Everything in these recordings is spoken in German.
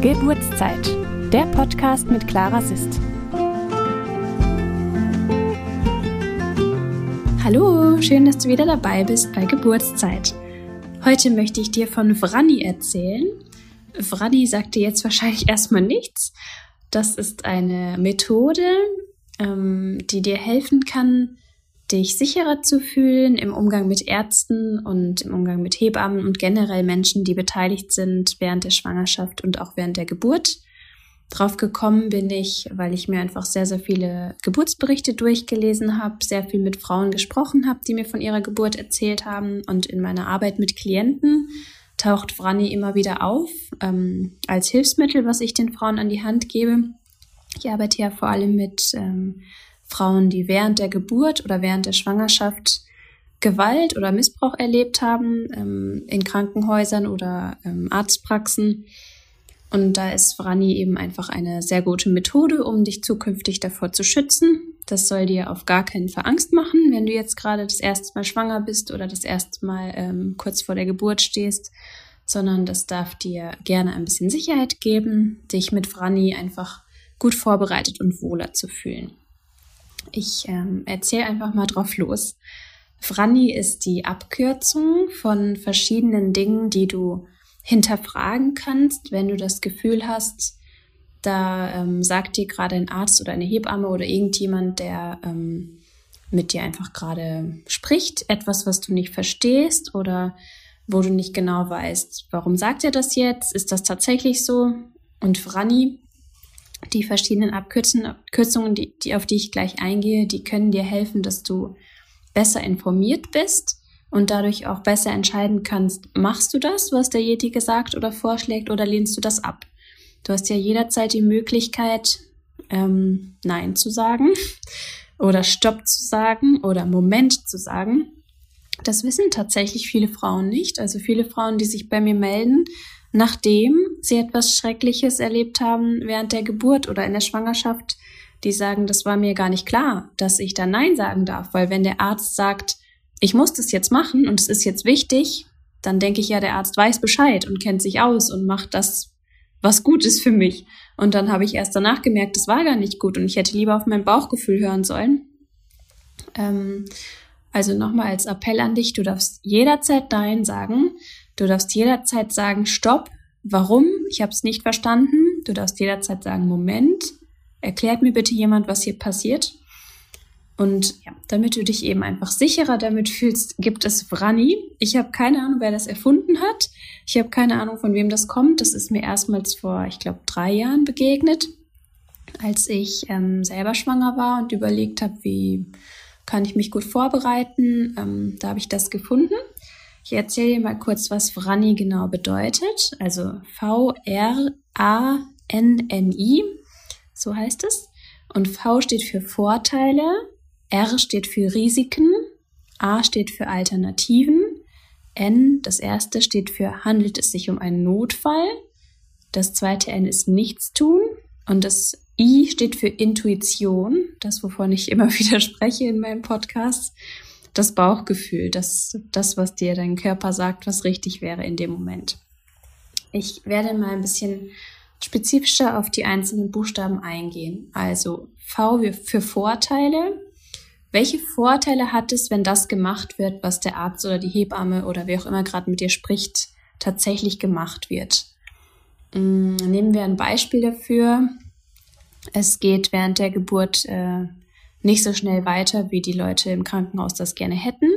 Geburtszeit, der Podcast mit Clara Sist. Hallo, schön, dass du wieder dabei bist bei Geburtszeit. Heute möchte ich dir von Vrani erzählen. Vrani sagt dir jetzt wahrscheinlich erstmal nichts. Das ist eine Methode, ähm, die dir helfen kann, dich sicherer zu fühlen im Umgang mit Ärzten und im Umgang mit Hebammen und generell Menschen, die beteiligt sind während der Schwangerschaft und auch während der Geburt. Drauf gekommen bin ich, weil ich mir einfach sehr, sehr viele Geburtsberichte durchgelesen habe, sehr viel mit Frauen gesprochen habe, die mir von ihrer Geburt erzählt haben. Und in meiner Arbeit mit Klienten taucht Franny immer wieder auf ähm, als Hilfsmittel, was ich den Frauen an die Hand gebe. Ich arbeite ja vor allem mit ähm, Frauen, die während der Geburt oder während der Schwangerschaft Gewalt oder Missbrauch erlebt haben ähm, in Krankenhäusern oder ähm, Arztpraxen. Und da ist Vrani eben einfach eine sehr gute Methode, um dich zukünftig davor zu schützen. Das soll dir auf gar keinen Fall Angst machen, wenn du jetzt gerade das erste Mal schwanger bist oder das erste Mal ähm, kurz vor der Geburt stehst, sondern das darf dir gerne ein bisschen Sicherheit geben, dich mit Vrani einfach gut vorbereitet und wohler zu fühlen. Ich ähm, erzähle einfach mal drauf los. Franny ist die Abkürzung von verschiedenen Dingen, die du hinterfragen kannst, wenn du das Gefühl hast, da ähm, sagt dir gerade ein Arzt oder eine Hebamme oder irgendjemand, der ähm, mit dir einfach gerade spricht, etwas, was du nicht verstehst oder wo du nicht genau weißt, warum sagt er das jetzt? Ist das tatsächlich so? Und Franny die verschiedenen Abkürzungen, die, die, auf die ich gleich eingehe, die können dir helfen, dass du besser informiert bist und dadurch auch besser entscheiden kannst, machst du das, was der Yeti gesagt oder vorschlägt, oder lehnst du das ab? Du hast ja jederzeit die Möglichkeit, ähm, Nein zu sagen oder Stopp zu sagen oder Moment zu sagen. Das wissen tatsächlich viele Frauen nicht. Also viele Frauen, die sich bei mir melden, nachdem sie etwas Schreckliches erlebt haben während der Geburt oder in der Schwangerschaft, die sagen, das war mir gar nicht klar, dass ich da Nein sagen darf, weil wenn der Arzt sagt, ich muss das jetzt machen und es ist jetzt wichtig, dann denke ich ja, der Arzt weiß Bescheid und kennt sich aus und macht das, was gut ist für mich. Und dann habe ich erst danach gemerkt, das war gar nicht gut und ich hätte lieber auf mein Bauchgefühl hören sollen. Ähm, also nochmal als Appell an dich, du darfst jederzeit Nein sagen. Du darfst jederzeit sagen, stopp, warum? Ich habe es nicht verstanden. Du darfst jederzeit sagen, Moment, erklärt mir bitte jemand, was hier passiert. Und ja, damit du dich eben einfach sicherer damit fühlst, gibt es Vrani. Ich habe keine Ahnung, wer das erfunden hat. Ich habe keine Ahnung, von wem das kommt. Das ist mir erstmals vor, ich glaube, drei Jahren begegnet, als ich ähm, selber schwanger war und überlegt habe, wie kann ich mich gut vorbereiten. Ähm, da habe ich das gefunden. Ich erzähle dir mal kurz, was Vrani genau bedeutet. Also V-R-A-N-N-I, so heißt es. Und V steht für Vorteile, R steht für Risiken, A steht für Alternativen, N, das erste, steht für handelt es sich um einen Notfall. Das zweite N ist Nichtstun. Und das I steht für Intuition, das, wovon ich immer wieder spreche in meinem Podcast das Bauchgefühl, das, das, was dir dein Körper sagt, was richtig wäre in dem Moment. Ich werde mal ein bisschen spezifischer auf die einzelnen Buchstaben eingehen. Also V für Vorteile. Welche Vorteile hat es, wenn das gemacht wird, was der Arzt oder die Hebamme oder wer auch immer gerade mit dir spricht, tatsächlich gemacht wird? Mm, nehmen wir ein Beispiel dafür. Es geht während der Geburt äh, nicht so schnell weiter, wie die Leute im Krankenhaus das gerne hätten.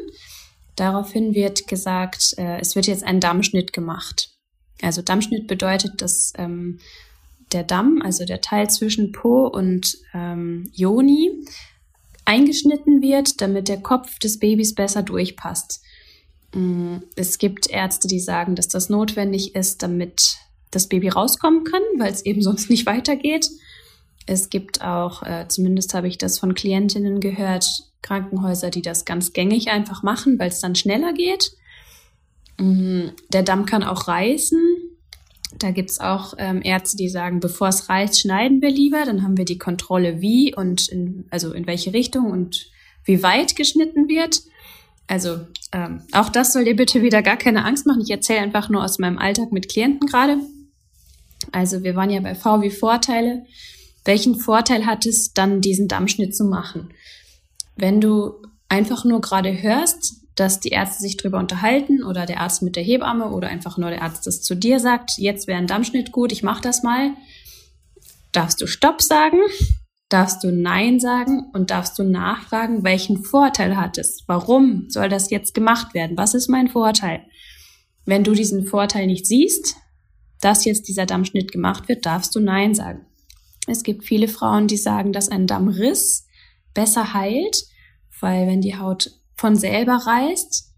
Daraufhin wird gesagt, äh, es wird jetzt ein Dammschnitt gemacht. Also Dammschnitt bedeutet, dass ähm, der Damm, also der Teil zwischen Po und ähm, Joni, eingeschnitten wird, damit der Kopf des Babys besser durchpasst. Mm, es gibt Ärzte, die sagen, dass das notwendig ist, damit das Baby rauskommen kann, weil es eben sonst nicht weitergeht. Es gibt auch, äh, zumindest habe ich das von Klientinnen gehört, Krankenhäuser, die das ganz gängig einfach machen, weil es dann schneller geht. Mhm. Der Damm kann auch reißen. Da gibt es auch ähm, Ärzte, die sagen, bevor es reißt, schneiden wir lieber. Dann haben wir die Kontrolle, wie und in, also in welche Richtung und wie weit geschnitten wird. Also ähm, auch das soll dir bitte wieder gar keine Angst machen. Ich erzähle einfach nur aus meinem Alltag mit Klienten gerade. Also wir waren ja bei V wie Vorteile. Welchen Vorteil hat es dann, diesen Dammschnitt zu machen? Wenn du einfach nur gerade hörst, dass die Ärzte sich drüber unterhalten oder der Arzt mit der Hebamme oder einfach nur der Arzt das zu dir sagt, jetzt wäre ein Dammschnitt gut, ich mache das mal, darfst du Stopp sagen, darfst du Nein sagen und darfst du nachfragen, welchen Vorteil hat es? Warum soll das jetzt gemacht werden? Was ist mein Vorteil? Wenn du diesen Vorteil nicht siehst, dass jetzt dieser Dammschnitt gemacht wird, darfst du Nein sagen. Es gibt viele Frauen, die sagen, dass ein Dammriss besser heilt, weil wenn die Haut von selber reißt,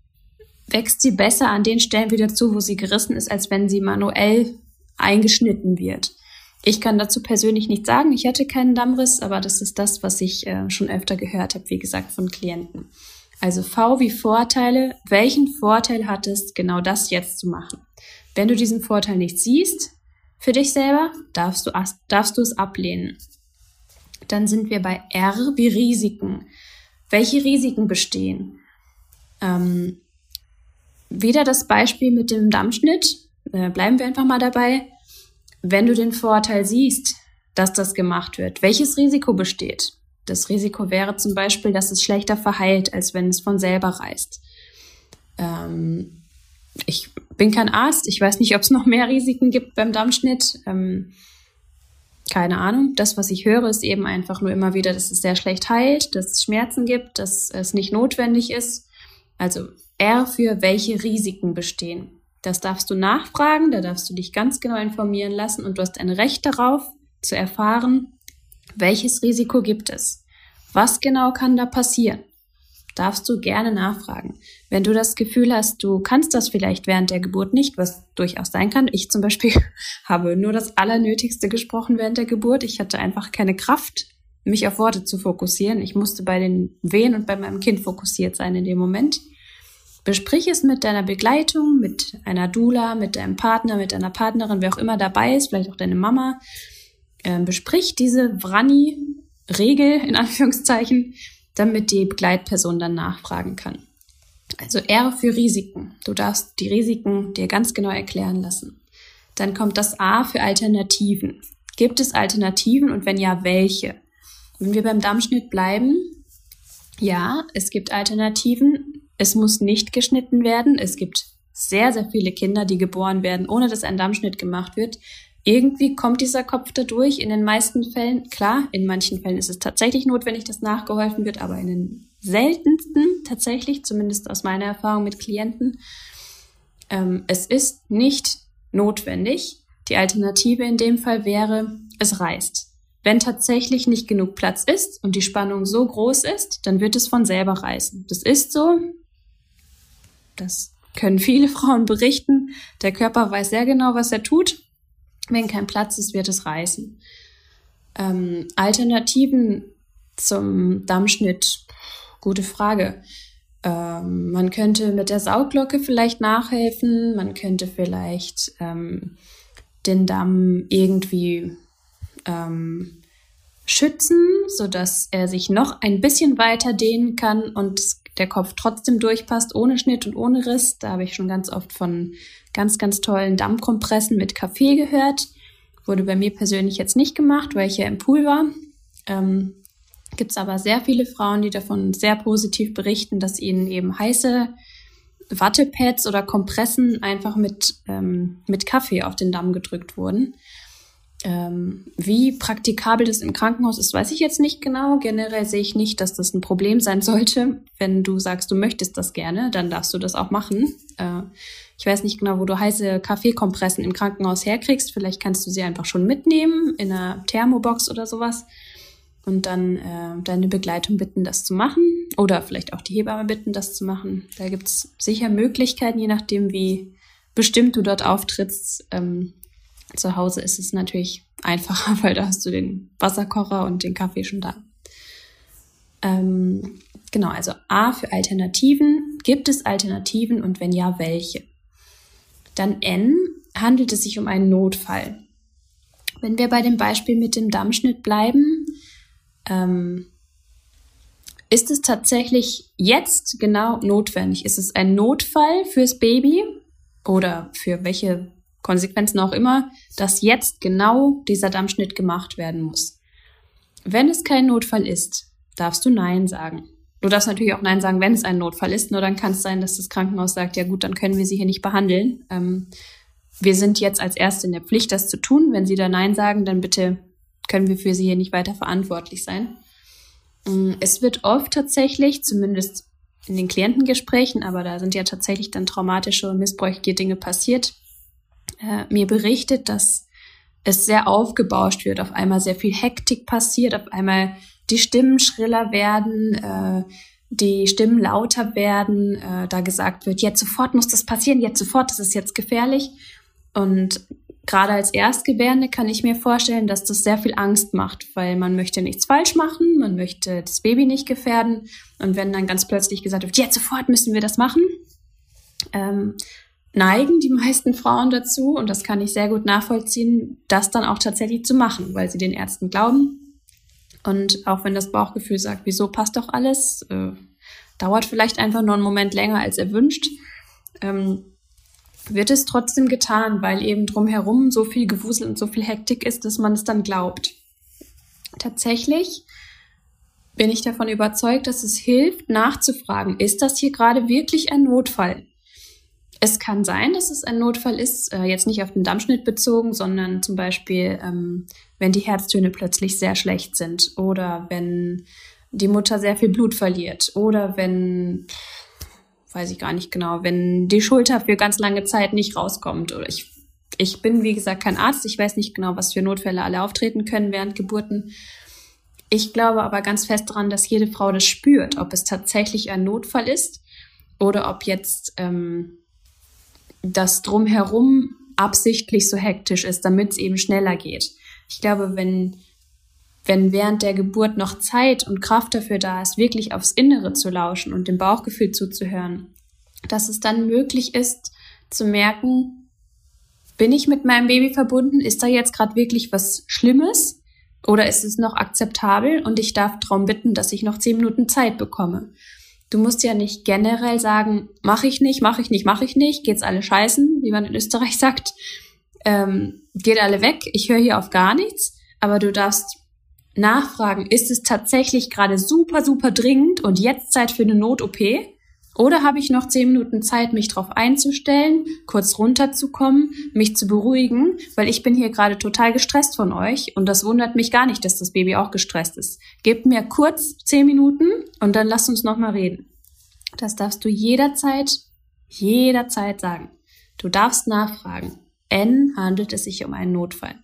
wächst sie besser an den Stellen wieder zu, wo sie gerissen ist, als wenn sie manuell eingeschnitten wird. Ich kann dazu persönlich nicht sagen, ich hatte keinen Dammriss, aber das ist das, was ich äh, schon öfter gehört habe, wie gesagt, von Klienten. Also V wie Vorteile. Welchen Vorteil hat es, genau das jetzt zu machen? Wenn du diesen Vorteil nicht siehst, für dich selber, darfst du, darfst du es ablehnen. Dann sind wir bei R wie Risiken. Welche Risiken bestehen? Ähm, wieder das Beispiel mit dem Dammschnitt. Äh, bleiben wir einfach mal dabei. Wenn du den Vorteil siehst, dass das gemacht wird, welches Risiko besteht? Das Risiko wäre zum Beispiel, dass es schlechter verheilt, als wenn es von selber reißt. Ähm, ich bin kein Arzt, ich weiß nicht, ob es noch mehr Risiken gibt beim Dammschnitt. Ähm, keine Ahnung. Das, was ich höre, ist eben einfach nur immer wieder, dass es sehr schlecht heilt, dass es Schmerzen gibt, dass es nicht notwendig ist. Also R für welche Risiken bestehen. Das darfst du nachfragen, da darfst du dich ganz genau informieren lassen und du hast ein Recht darauf zu erfahren, welches Risiko gibt es. Was genau kann da passieren? Darfst du gerne nachfragen. Wenn du das Gefühl hast, du kannst das vielleicht während der Geburt nicht, was durchaus sein kann. Ich zum Beispiel habe nur das Allernötigste gesprochen während der Geburt. Ich hatte einfach keine Kraft, mich auf Worte zu fokussieren. Ich musste bei den Wehen und bei meinem Kind fokussiert sein in dem Moment. Besprich es mit deiner Begleitung, mit einer Dula, mit deinem Partner, mit deiner Partnerin, wer auch immer dabei ist, vielleicht auch deine Mama. Ähm, besprich diese Vrani-Regel in Anführungszeichen, damit die Begleitperson dann nachfragen kann. Also R für Risiken. Du darfst die Risiken dir ganz genau erklären lassen. Dann kommt das A für Alternativen. Gibt es Alternativen und wenn ja, welche? Wenn wir beim Dammschnitt bleiben, ja, es gibt Alternativen. Es muss nicht geschnitten werden. Es gibt sehr, sehr viele Kinder, die geboren werden, ohne dass ein Dammschnitt gemacht wird. Irgendwie kommt dieser Kopf dadurch. In den meisten Fällen, klar, in manchen Fällen ist es tatsächlich notwendig, dass nachgeholfen wird, aber in den seltensten tatsächlich, zumindest aus meiner Erfahrung mit Klienten. Ähm, es ist nicht notwendig. Die Alternative in dem Fall wäre, es reißt. Wenn tatsächlich nicht genug Platz ist und die Spannung so groß ist, dann wird es von selber reißen. Das ist so. Das können viele Frauen berichten. Der Körper weiß sehr genau, was er tut. Wenn kein Platz ist, wird es reißen. Ähm, Alternativen zum Dammschnitt Gute Frage. Ähm, man könnte mit der Sauglocke vielleicht nachhelfen. Man könnte vielleicht ähm, den Damm irgendwie ähm, schützen, sodass er sich noch ein bisschen weiter dehnen kann und der Kopf trotzdem durchpasst, ohne Schnitt und ohne Riss. Da habe ich schon ganz oft von ganz, ganz tollen Dammkompressen mit Kaffee gehört. Wurde bei mir persönlich jetzt nicht gemacht, weil ich ja im Pool war. Ähm, gibt es aber sehr viele Frauen, die davon sehr positiv berichten, dass ihnen eben heiße Wattepads oder Kompressen einfach mit, ähm, mit Kaffee auf den Damm gedrückt wurden. Ähm, wie praktikabel das im Krankenhaus ist, weiß ich jetzt nicht genau. Generell sehe ich nicht, dass das ein Problem sein sollte. Wenn du sagst, du möchtest das gerne, dann darfst du das auch machen. Äh, ich weiß nicht genau, wo du heiße Kaffeekompressen im Krankenhaus herkriegst. Vielleicht kannst du sie einfach schon mitnehmen in einer Thermobox oder sowas und dann äh, deine Begleitung bitten, das zu machen. Oder vielleicht auch die Hebamme bitten, das zu machen. Da gibt's sicher Möglichkeiten, je nachdem, wie bestimmt du dort auftrittst. Ähm, zu Hause ist es natürlich einfacher, weil da hast du den Wasserkocher und den Kaffee schon da. Ähm, genau, also A für Alternativen. Gibt es Alternativen und wenn ja, welche? Dann N handelt es sich um einen Notfall. Wenn wir bei dem Beispiel mit dem Dammschnitt bleiben, ähm, ist es tatsächlich jetzt genau notwendig? Ist es ein Notfall fürs Baby oder für welche Konsequenzen auch immer, dass jetzt genau dieser Dammschnitt gemacht werden muss. Wenn es kein Notfall ist, darfst du Nein sagen. Du darfst natürlich auch Nein sagen, wenn es ein Notfall ist, nur dann kann es sein, dass das Krankenhaus sagt, ja gut, dann können wir sie hier nicht behandeln. Ähm, wir sind jetzt als Erste in der Pflicht, das zu tun. Wenn sie da Nein sagen, dann bitte können wir für sie hier nicht weiter verantwortlich sein. Mm, es wird oft tatsächlich, zumindest in den Klientengesprächen, aber da sind ja tatsächlich dann traumatische und missbräuchliche Dinge passiert, äh, mir berichtet, dass es sehr aufgebauscht wird, auf einmal sehr viel Hektik passiert, auf einmal die Stimmen schriller werden, äh, die Stimmen lauter werden, äh, da gesagt wird, jetzt sofort muss das passieren, jetzt sofort, das ist jetzt gefährlich. Und gerade als Erstgebärende kann ich mir vorstellen, dass das sehr viel Angst macht, weil man möchte nichts falsch machen, man möchte das Baby nicht gefährden. Und wenn dann ganz plötzlich gesagt wird, jetzt sofort müssen wir das machen, ähm, neigen die meisten Frauen dazu, und das kann ich sehr gut nachvollziehen, das dann auch tatsächlich zu machen, weil sie den Ärzten glauben, und auch wenn das Bauchgefühl sagt, wieso passt doch alles, äh, dauert vielleicht einfach nur einen Moment länger als erwünscht, ähm, wird es trotzdem getan, weil eben drumherum so viel Gewusel und so viel Hektik ist, dass man es dann glaubt. Tatsächlich bin ich davon überzeugt, dass es hilft, nachzufragen, ist das hier gerade wirklich ein Notfall? Es kann sein, dass es ein Notfall ist, äh, jetzt nicht auf den Dammschnitt bezogen, sondern zum Beispiel, ähm, wenn die Herztöne plötzlich sehr schlecht sind oder wenn die Mutter sehr viel Blut verliert oder wenn, weiß ich gar nicht genau, wenn die Schulter für ganz lange Zeit nicht rauskommt oder ich, ich bin, wie gesagt, kein Arzt. Ich weiß nicht genau, was für Notfälle alle auftreten können während Geburten. Ich glaube aber ganz fest daran, dass jede Frau das spürt, ob es tatsächlich ein Notfall ist oder ob jetzt ähm, das drumherum absichtlich so hektisch ist, damit es eben schneller geht. Ich glaube, wenn, wenn während der Geburt noch Zeit und Kraft dafür da ist, wirklich aufs Innere zu lauschen und dem Bauchgefühl zuzuhören, dass es dann möglich ist, zu merken, bin ich mit meinem Baby verbunden? Ist da jetzt gerade wirklich was Schlimmes? Oder ist es noch akzeptabel und ich darf darum bitten, dass ich noch zehn Minuten Zeit bekomme? Du musst ja nicht generell sagen, mache ich nicht, mache ich nicht, mache ich nicht, geht's alle scheißen, wie man in Österreich sagt. Ähm, geht alle weg, ich höre hier auf gar nichts, aber du darfst nachfragen, ist es tatsächlich gerade super, super dringend und jetzt Zeit für eine Not-OP? Oder habe ich noch zehn Minuten Zeit, mich darauf einzustellen, kurz runterzukommen, mich zu beruhigen, weil ich bin hier gerade total gestresst von euch und das wundert mich gar nicht, dass das Baby auch gestresst ist. Gebt mir kurz zehn Minuten und dann lasst uns nochmal reden. Das darfst du jederzeit, jederzeit sagen. Du darfst nachfragen. N handelt es sich um einen Notfall.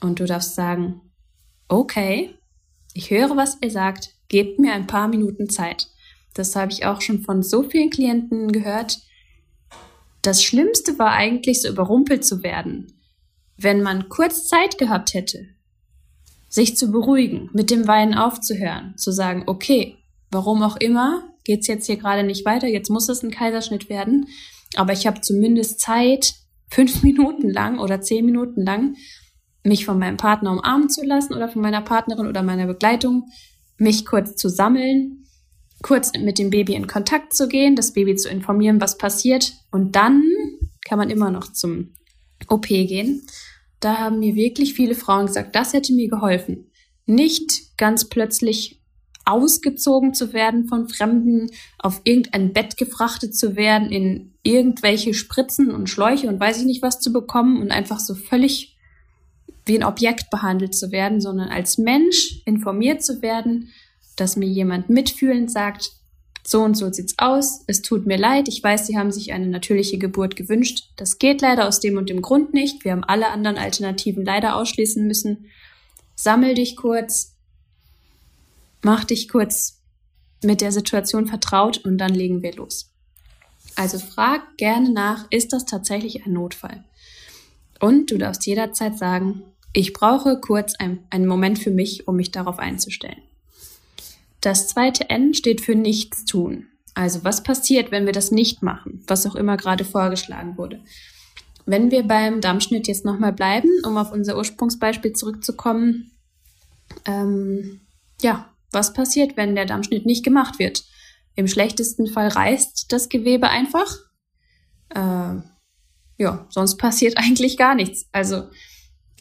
Und du darfst sagen, okay, ich höre, was ihr sagt, gebt mir ein paar Minuten Zeit. Das habe ich auch schon von so vielen Klienten gehört. Das Schlimmste war eigentlich so überrumpelt zu werden, wenn man kurz Zeit gehabt hätte, sich zu beruhigen, mit dem Weinen aufzuhören, zu sagen, okay, warum auch immer, geht's jetzt hier gerade nicht weiter, jetzt muss es ein Kaiserschnitt werden, aber ich habe zumindest Zeit, fünf Minuten lang oder zehn Minuten lang, mich von meinem Partner umarmen zu lassen oder von meiner Partnerin oder meiner Begleitung, mich kurz zu sammeln, kurz mit dem Baby in Kontakt zu gehen, das Baby zu informieren, was passiert. Und dann kann man immer noch zum OP gehen. Da haben mir wirklich viele Frauen gesagt, das hätte mir geholfen. Nicht ganz plötzlich ausgezogen zu werden von Fremden, auf irgendein Bett gefrachtet zu werden, in irgendwelche Spritzen und Schläuche und weiß ich nicht was zu bekommen und einfach so völlig wie ein Objekt behandelt zu werden, sondern als Mensch informiert zu werden, dass mir jemand mitfühlend sagt, so und so sieht's aus, es tut mir leid, ich weiß, Sie haben sich eine natürliche Geburt gewünscht. Das geht leider aus dem und dem Grund nicht. Wir haben alle anderen Alternativen leider ausschließen müssen. Sammel dich kurz, mach dich kurz mit der Situation vertraut und dann legen wir los. Also frag gerne nach, ist das tatsächlich ein Notfall? Und du darfst jederzeit sagen, ich brauche kurz ein, einen Moment für mich, um mich darauf einzustellen. Das zweite N steht für nichts tun. Also was passiert, wenn wir das nicht machen, was auch immer gerade vorgeschlagen wurde. Wenn wir beim Dammschnitt jetzt nochmal bleiben, um auf unser Ursprungsbeispiel zurückzukommen, ähm, ja, was passiert, wenn der Dammschnitt nicht gemacht wird? Im schlechtesten Fall reißt das Gewebe einfach. Äh, ja, sonst passiert eigentlich gar nichts. Also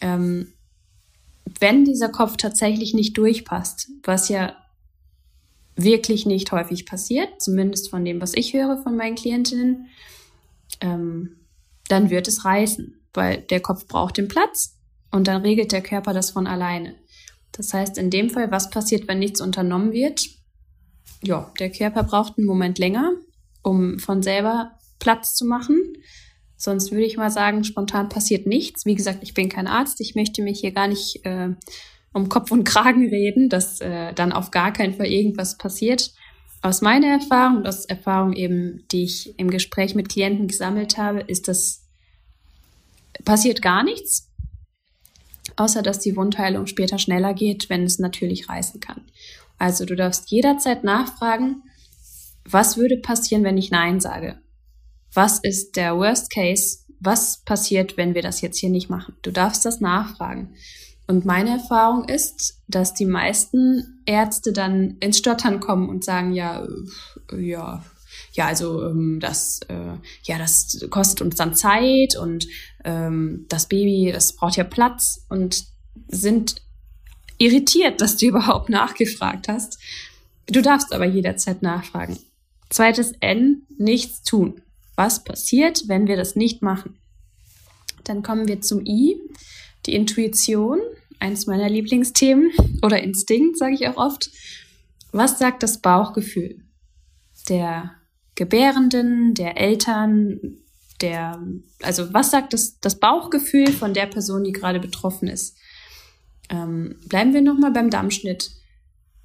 ähm, wenn dieser Kopf tatsächlich nicht durchpasst, was ja wirklich nicht häufig passiert, zumindest von dem, was ich höre von meinen Klientinnen, ähm, dann wird es reißen, weil der Kopf braucht den Platz und dann regelt der Körper das von alleine. Das heißt, in dem Fall, was passiert, wenn nichts unternommen wird? Ja, der Körper braucht einen Moment länger, um von selber Platz zu machen. Sonst würde ich mal sagen, spontan passiert nichts. Wie gesagt, ich bin kein Arzt. Ich möchte mich hier gar nicht äh, um Kopf und Kragen reden, dass äh, dann auf gar keinen Fall irgendwas passiert. Aus meiner Erfahrung und aus Erfahrung eben, die ich im Gespräch mit Klienten gesammelt habe, ist das passiert gar nichts, außer dass die Wundheilung später schneller geht, wenn es natürlich reißen kann. Also du darfst jederzeit nachfragen, was würde passieren, wenn ich Nein sage? Was ist der Worst Case? Was passiert, wenn wir das jetzt hier nicht machen? Du darfst das nachfragen. Und meine Erfahrung ist, dass die meisten Ärzte dann ins Stottern kommen und sagen, ja, äh, ja, ja, also ähm, das, äh, ja, das kostet uns dann Zeit und ähm, das Baby, das braucht ja Platz und sind irritiert, dass du überhaupt nachgefragt hast. Du darfst aber jederzeit nachfragen. Zweites N, nichts tun. Was passiert, wenn wir das nicht machen? Dann kommen wir zum I, die Intuition, eins meiner Lieblingsthemen oder Instinkt, sage ich auch oft. Was sagt das Bauchgefühl der Gebärenden, der Eltern, der, also was sagt das, das Bauchgefühl von der Person, die gerade betroffen ist? Ähm, bleiben wir nochmal beim Dammschnitt.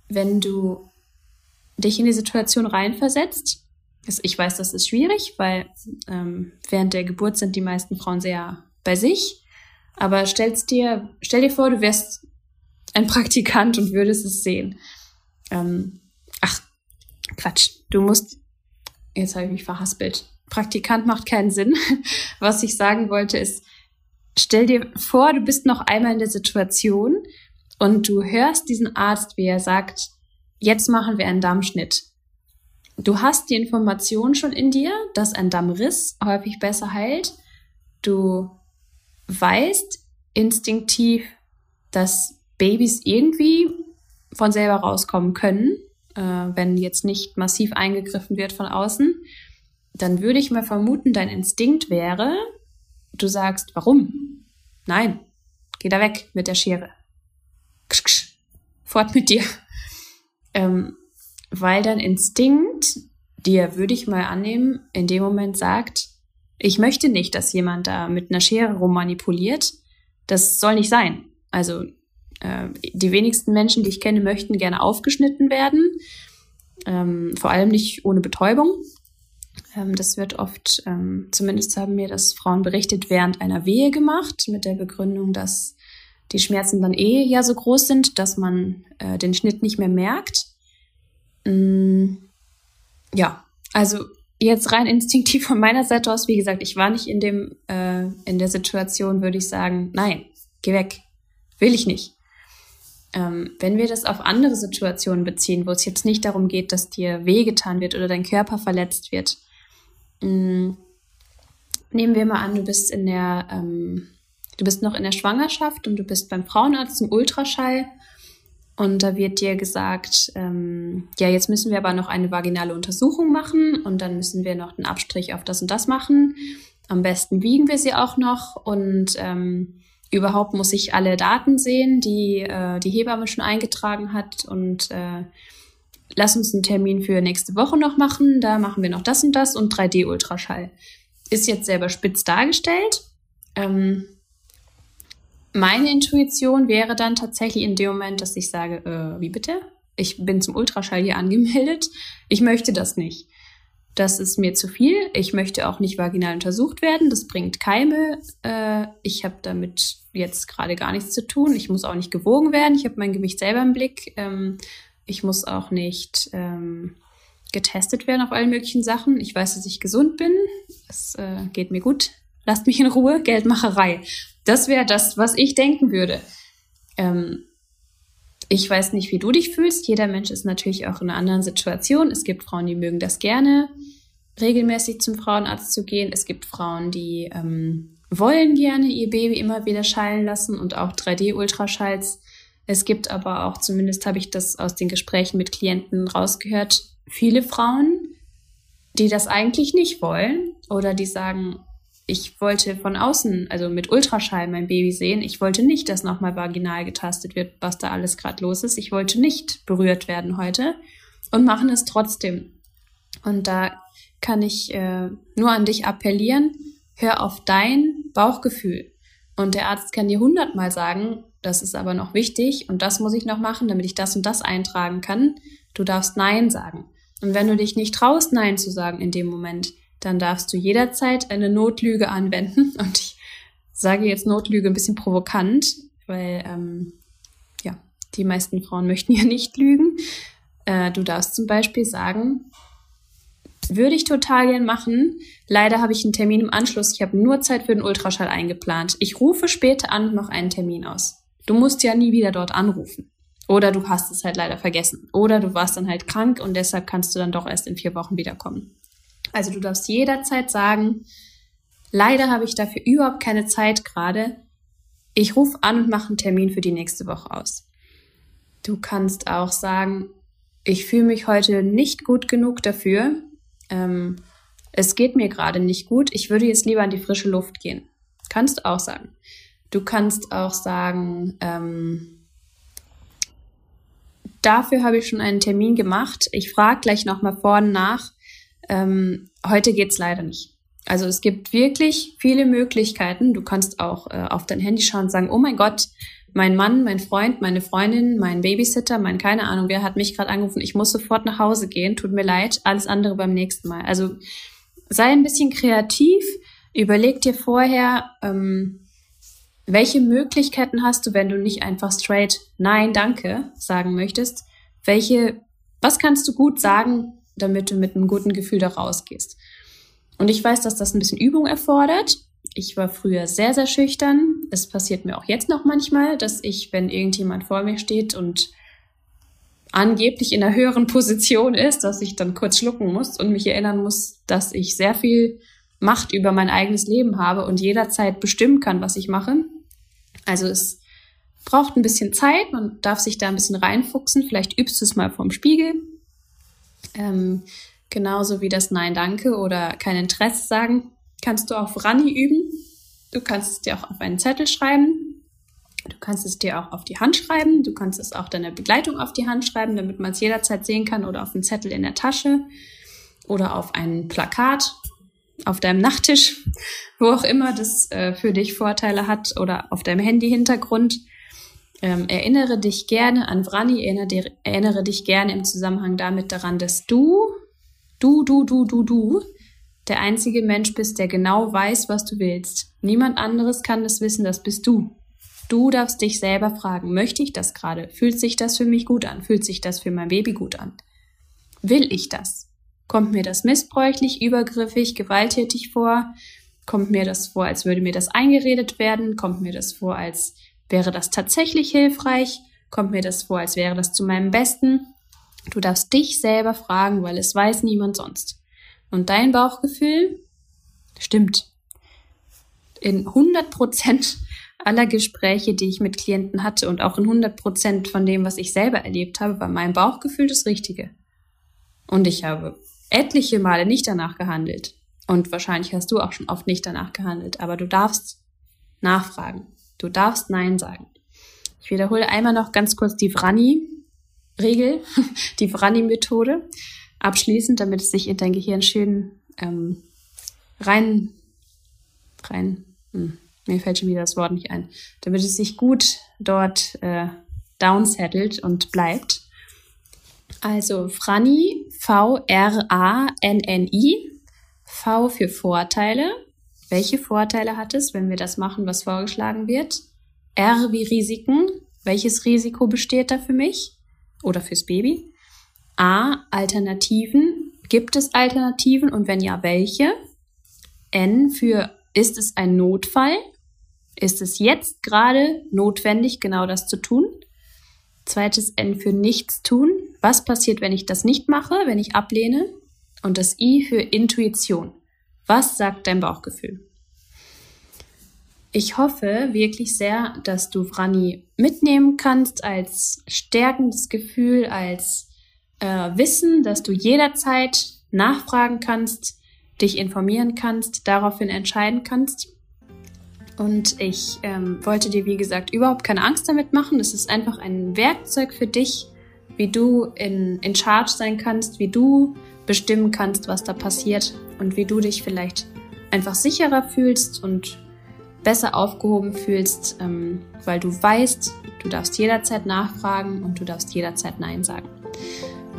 Wenn du dich in die Situation reinversetzt, ich weiß, das ist schwierig, weil ähm, während der Geburt sind die meisten Frauen sehr bei sich. Aber stell's dir, stell dir vor, du wärst ein Praktikant und würdest es sehen. Ähm, ach, Quatsch. Du musst, jetzt habe ich mich verhaspelt. Praktikant macht keinen Sinn. Was ich sagen wollte ist, stell dir vor, du bist noch einmal in der Situation und du hörst diesen Arzt, wie er sagt, jetzt machen wir einen Darmschnitt. Du hast die Information schon in dir, dass ein Dammriss häufig besser heilt. Du weißt instinktiv, dass Babys irgendwie von selber rauskommen können, äh, wenn jetzt nicht massiv eingegriffen wird von außen. Dann würde ich mal vermuten, dein Instinkt wäre, du sagst, warum? Nein, geh da weg mit der Schere. Ksch, ksch, fort mit dir. Ähm, weil dein Instinkt dir, würde ich mal annehmen, in dem Moment sagt, ich möchte nicht, dass jemand da mit einer Schere rummanipuliert. Das soll nicht sein. Also äh, die wenigsten Menschen, die ich kenne, möchten gerne aufgeschnitten werden. Ähm, vor allem nicht ohne Betäubung. Ähm, das wird oft, ähm, zumindest haben mir das Frauen berichtet, während einer Wehe gemacht, mit der Begründung, dass die Schmerzen dann eh ja so groß sind, dass man äh, den Schnitt nicht mehr merkt. Mm, ja, also jetzt rein instinktiv von meiner Seite aus, wie gesagt, ich war nicht in dem äh, in der Situation, würde ich sagen, nein, geh weg, will ich nicht. Ähm, wenn wir das auf andere Situationen beziehen, wo es jetzt nicht darum geht, dass dir wehgetan wird oder dein Körper verletzt wird, mh, mm, nehmen wir mal an, du bist in der ähm, du bist noch in der Schwangerschaft und du bist beim Frauenarzt zum Ultraschall und da wird dir gesagt, ähm, ja, jetzt müssen wir aber noch eine vaginale Untersuchung machen und dann müssen wir noch einen Abstrich auf das und das machen. Am besten wiegen wir sie auch noch und ähm, überhaupt muss ich alle Daten sehen, die äh, die Hebamme schon eingetragen hat und äh, lass uns einen Termin für nächste Woche noch machen. Da machen wir noch das und das und 3D-Ultraschall. Ist jetzt selber spitz dargestellt. Ähm, meine Intuition wäre dann tatsächlich in dem Moment, dass ich sage, äh, wie bitte? Ich bin zum Ultraschall hier angemeldet. Ich möchte das nicht. Das ist mir zu viel. Ich möchte auch nicht vaginal untersucht werden. Das bringt Keime. Äh, ich habe damit jetzt gerade gar nichts zu tun. Ich muss auch nicht gewogen werden. Ich habe mein Gewicht selber im Blick. Ähm, ich muss auch nicht ähm, getestet werden auf allen möglichen Sachen. Ich weiß, dass ich gesund bin. Es äh, geht mir gut. Lasst mich in Ruhe. Geldmacherei. Das wäre das, was ich denken würde. Ähm, ich weiß nicht, wie du dich fühlst. Jeder Mensch ist natürlich auch in einer anderen Situation. Es gibt Frauen, die mögen das gerne. regelmäßig zum Frauenarzt zu gehen. Es gibt Frauen, die ähm, wollen gerne ihr Baby immer wieder schallen lassen und auch 3D-Ultraschalls. Es gibt aber auch, zumindest habe ich das aus den Gesprächen mit Klienten rausgehört, viele Frauen, die das eigentlich nicht wollen oder die sagen, ich wollte von außen, also mit Ultraschall mein Baby sehen. Ich wollte nicht, dass nochmal vaginal getastet wird, was da alles gerade los ist. Ich wollte nicht berührt werden heute und machen es trotzdem. Und da kann ich äh, nur an dich appellieren, hör auf dein Bauchgefühl. Und der Arzt kann dir hundertmal sagen, das ist aber noch wichtig und das muss ich noch machen, damit ich das und das eintragen kann. Du darfst Nein sagen. Und wenn du dich nicht traust, Nein zu sagen in dem Moment, dann darfst du jederzeit eine Notlüge anwenden. Und ich sage jetzt Notlüge ein bisschen provokant, weil ähm, ja, die meisten Frauen möchten ja nicht lügen. Äh, du darfst zum Beispiel sagen, würde ich total gern machen. Leider habe ich einen Termin im Anschluss. Ich habe nur Zeit für den Ultraschall eingeplant. Ich rufe später an und mache einen Termin aus. Du musst ja nie wieder dort anrufen. Oder du hast es halt leider vergessen. Oder du warst dann halt krank und deshalb kannst du dann doch erst in vier Wochen wiederkommen. Also du darfst jederzeit sagen, leider habe ich dafür überhaupt keine Zeit gerade. Ich rufe an und mache einen Termin für die nächste Woche aus. Du kannst auch sagen, ich fühle mich heute nicht gut genug dafür. Ähm, es geht mir gerade nicht gut. Ich würde jetzt lieber in die frische Luft gehen. Kannst auch sagen. Du kannst auch sagen, ähm, dafür habe ich schon einen Termin gemacht. Ich frage gleich nochmal vorne nach. Ähm, heute geht's leider nicht. Also es gibt wirklich viele Möglichkeiten. Du kannst auch äh, auf dein Handy schauen und sagen, oh mein Gott, mein Mann, mein Freund, meine Freundin, mein Babysitter, mein keine Ahnung, wer hat mich gerade angerufen, ich muss sofort nach Hause gehen, tut mir leid, alles andere beim nächsten Mal. Also sei ein bisschen kreativ, überleg dir vorher, ähm, welche Möglichkeiten hast du, wenn du nicht einfach straight Nein, danke sagen möchtest? Welche, was kannst du gut sagen, damit du mit einem guten Gefühl da rausgehst. Und ich weiß, dass das ein bisschen Übung erfordert. Ich war früher sehr, sehr schüchtern. Es passiert mir auch jetzt noch manchmal, dass ich, wenn irgendjemand vor mir steht und angeblich in einer höheren Position ist, dass ich dann kurz schlucken muss und mich erinnern muss, dass ich sehr viel Macht über mein eigenes Leben habe und jederzeit bestimmen kann, was ich mache. Also es braucht ein bisschen Zeit, man darf sich da ein bisschen reinfuchsen. Vielleicht übst du es mal vorm Spiegel, ähm, genauso wie das Nein, danke oder kein Interesse sagen, kannst du auf Rani üben. Du kannst es dir auch auf einen Zettel schreiben. Du kannst es dir auch auf die Hand schreiben. Du kannst es auch deiner Begleitung auf die Hand schreiben, damit man es jederzeit sehen kann oder auf einen Zettel in der Tasche oder auf ein Plakat auf deinem Nachttisch, wo auch immer das äh, für dich Vorteile hat oder auf deinem Handy-Hintergrund. Ähm, erinnere dich gerne an Vrani, erinnere, erinnere dich gerne im Zusammenhang damit daran, dass du, du, du, du, du, du, der einzige Mensch bist, der genau weiß, was du willst. Niemand anderes kann das wissen, das bist du. Du darfst dich selber fragen, möchte ich das gerade? Fühlt sich das für mich gut an? Fühlt sich das für mein Baby gut an? Will ich das? Kommt mir das missbräuchlich, übergriffig, gewalttätig vor? Kommt mir das vor, als würde mir das eingeredet werden? Kommt mir das vor, als Wäre das tatsächlich hilfreich? Kommt mir das vor, als wäre das zu meinem Besten? Du darfst dich selber fragen, weil es weiß niemand sonst. Und dein Bauchgefühl stimmt. In 100 Prozent aller Gespräche, die ich mit Klienten hatte und auch in 100 Prozent von dem, was ich selber erlebt habe, war mein Bauchgefühl das Richtige. Und ich habe etliche Male nicht danach gehandelt. Und wahrscheinlich hast du auch schon oft nicht danach gehandelt. Aber du darfst nachfragen. Du darfst Nein sagen. Ich wiederhole einmal noch ganz kurz die Vrani-Regel, die Vrani-Methode, abschließend, damit es sich in dein Gehirn schön ähm, rein, rein, hm, mir fällt schon wieder das Wort nicht ein, damit es sich gut dort äh, downsettelt und bleibt. Also Vrani, V-R-A-N-N-I, V für Vorteile, welche Vorteile hat es, wenn wir das machen, was vorgeschlagen wird? R wie Risiken. Welches Risiko besteht da für mich oder fürs Baby? A. Alternativen. Gibt es Alternativen und wenn ja, welche? N für ist es ein Notfall? Ist es jetzt gerade notwendig, genau das zu tun? Zweites N für nichts tun. Was passiert, wenn ich das nicht mache, wenn ich ablehne? und das I für Intuition. Was sagt dein Bauchgefühl? Ich hoffe wirklich sehr, dass du Vrani mitnehmen kannst als stärkendes Gefühl, als äh, Wissen, dass du jederzeit nachfragen kannst, dich informieren kannst, daraufhin entscheiden kannst. Und ich ähm, wollte dir, wie gesagt, überhaupt keine Angst damit machen. Es ist einfach ein Werkzeug für dich, wie du in, in Charge sein kannst, wie du bestimmen kannst, was da passiert und wie du dich vielleicht einfach sicherer fühlst und besser aufgehoben fühlst, ähm, weil du weißt, du darfst jederzeit nachfragen und du darfst jederzeit Nein sagen.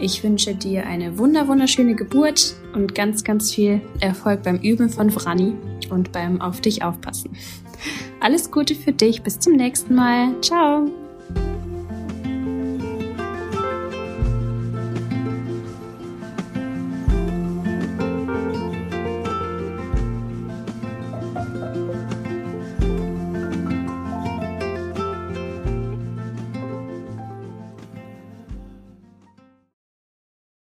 Ich wünsche dir eine wunder wunderschöne Geburt und ganz, ganz viel Erfolg beim Üben von Vrani und beim Auf dich aufpassen. Alles Gute für dich, bis zum nächsten Mal. Ciao!